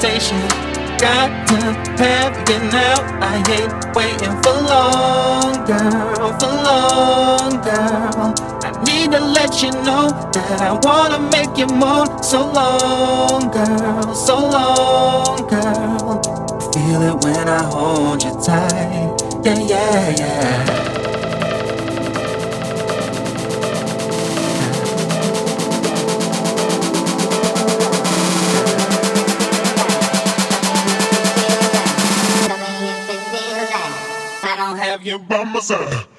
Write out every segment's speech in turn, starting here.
temptation. Got to have you now. I ain't waiting for long, girl, for long, girl. I need to let you know that I wanna make you moan. So long, girl, so long, girl. Feel it when I hold you tight. Yeah, yeah, yeah. by my.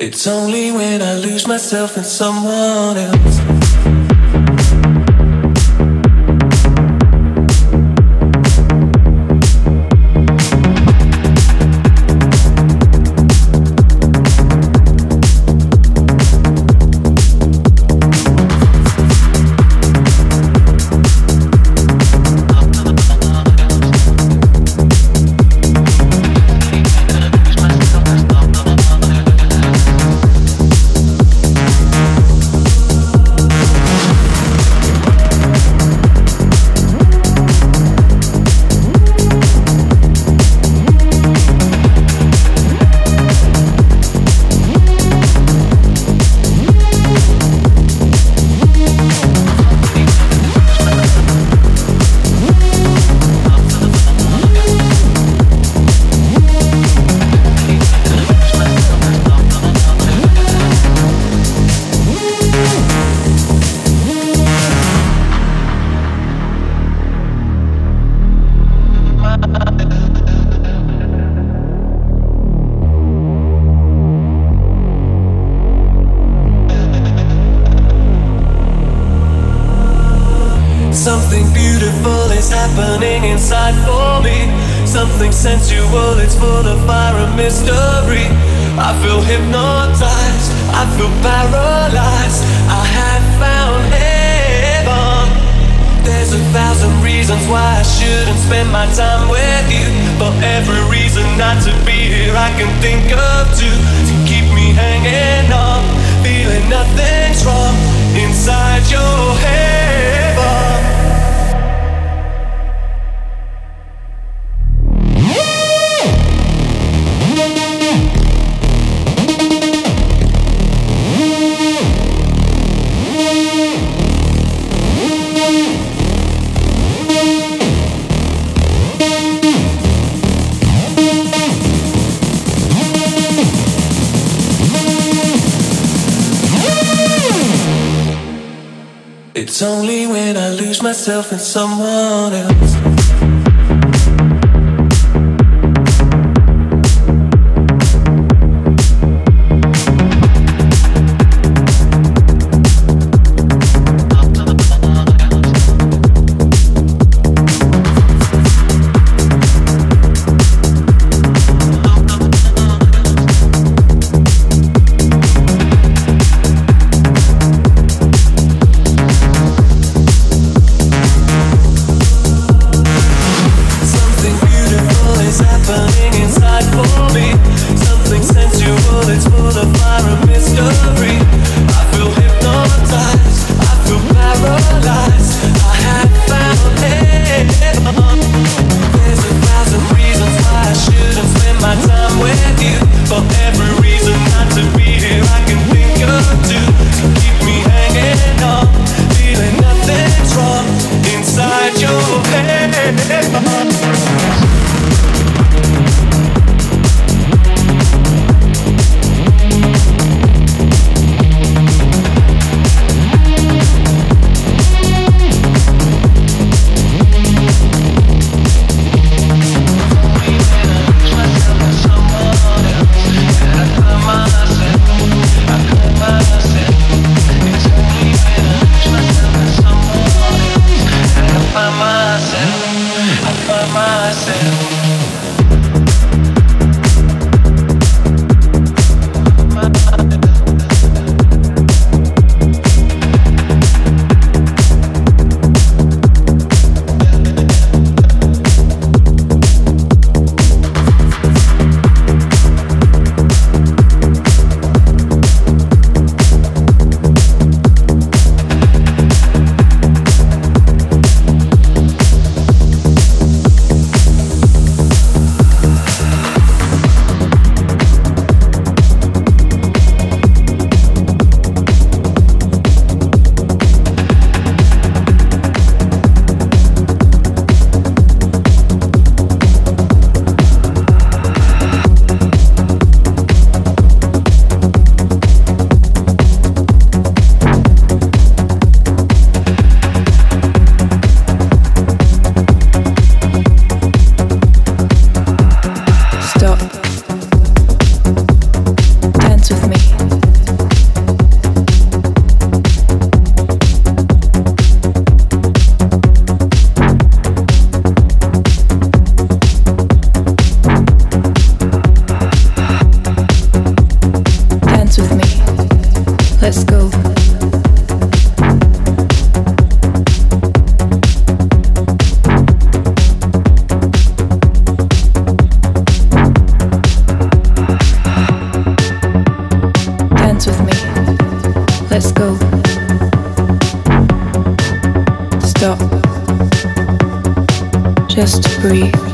It's only when I lose myself in someone else. stop just to breathe.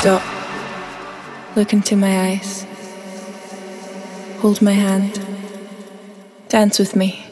Stop. Look into my eyes. Hold my hand. Dance with me.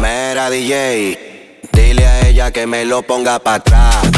Mera DJ, dile a ella que me lo ponga para atrás.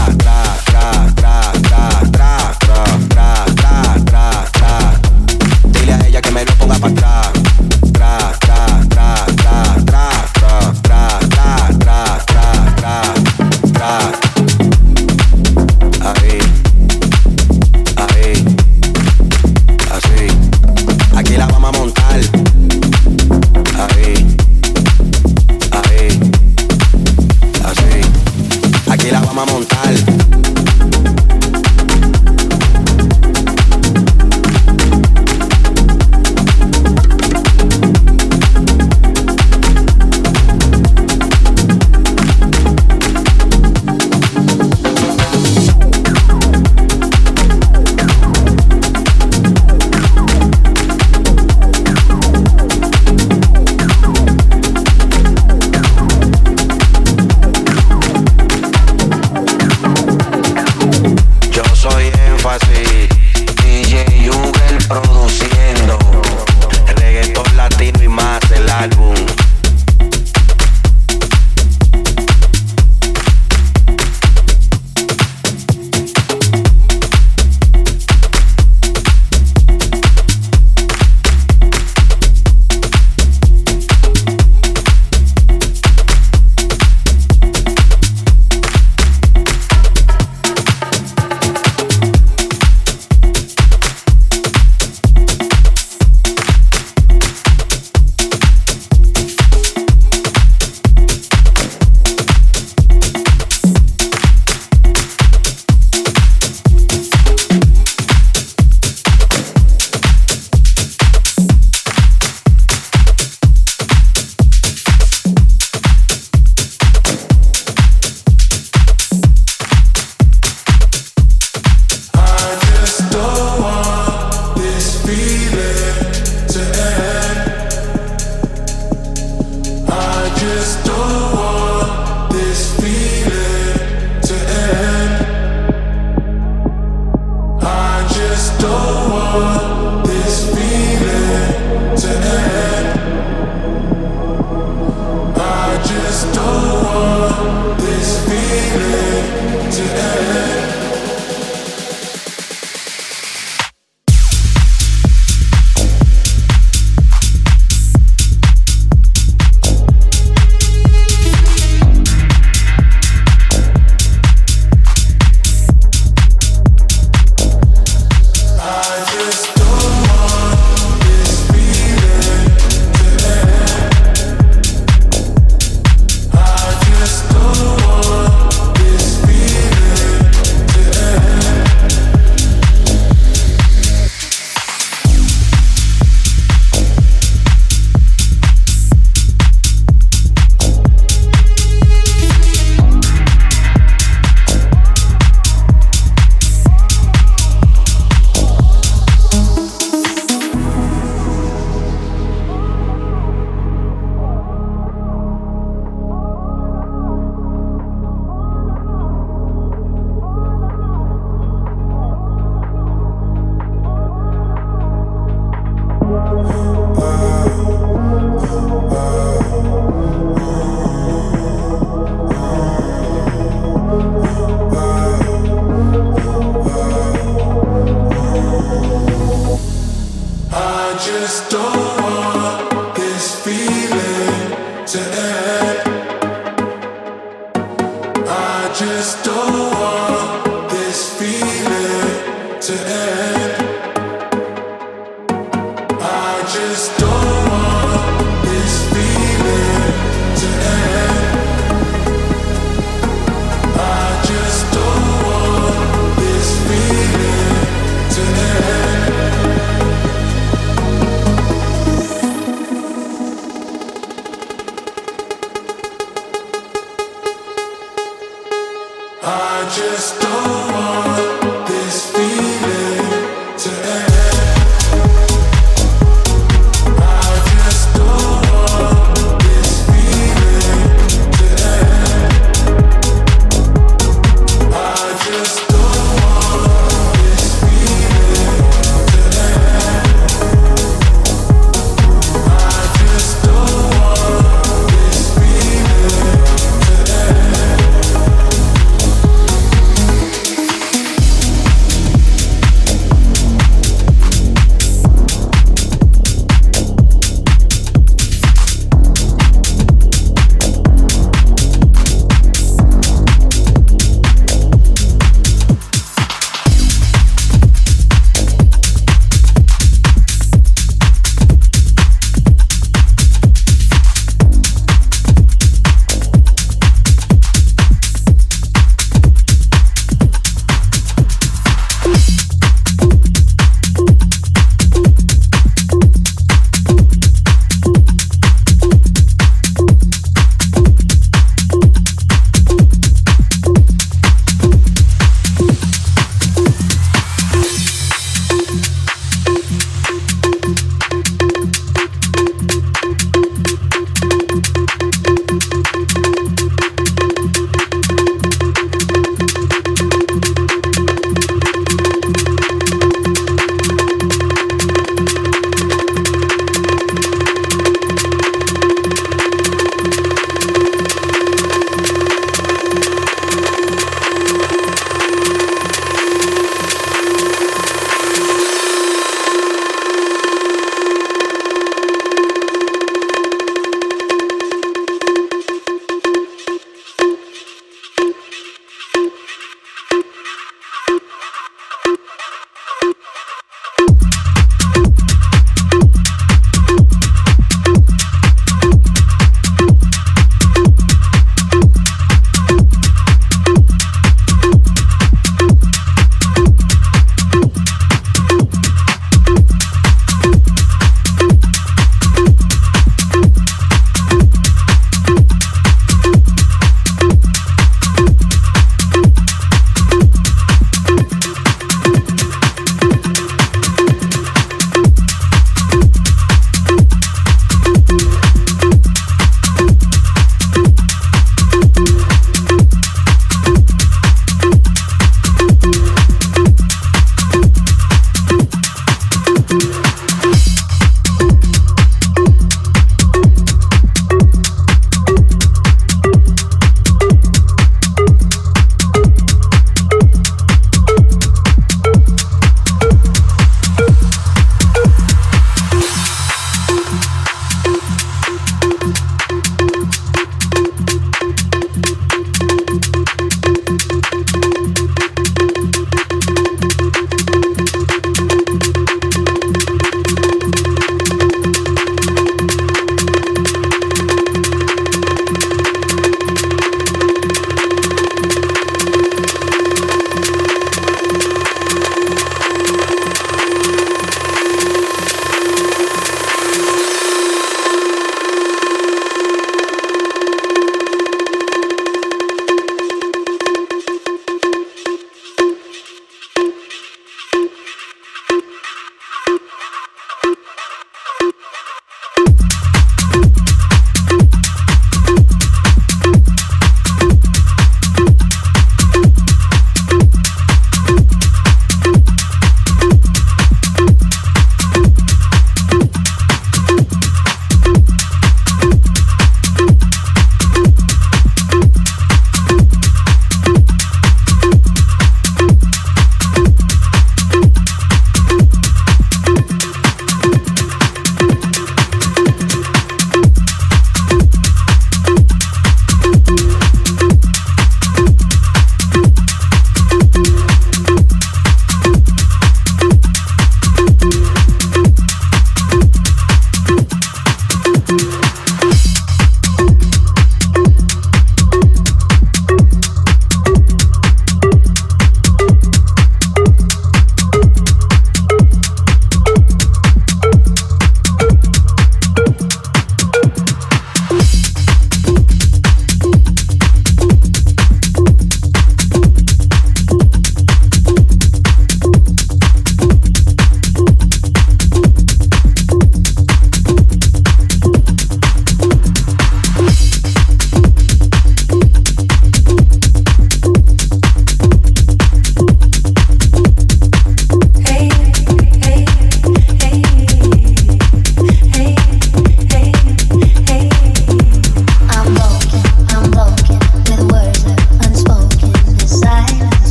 I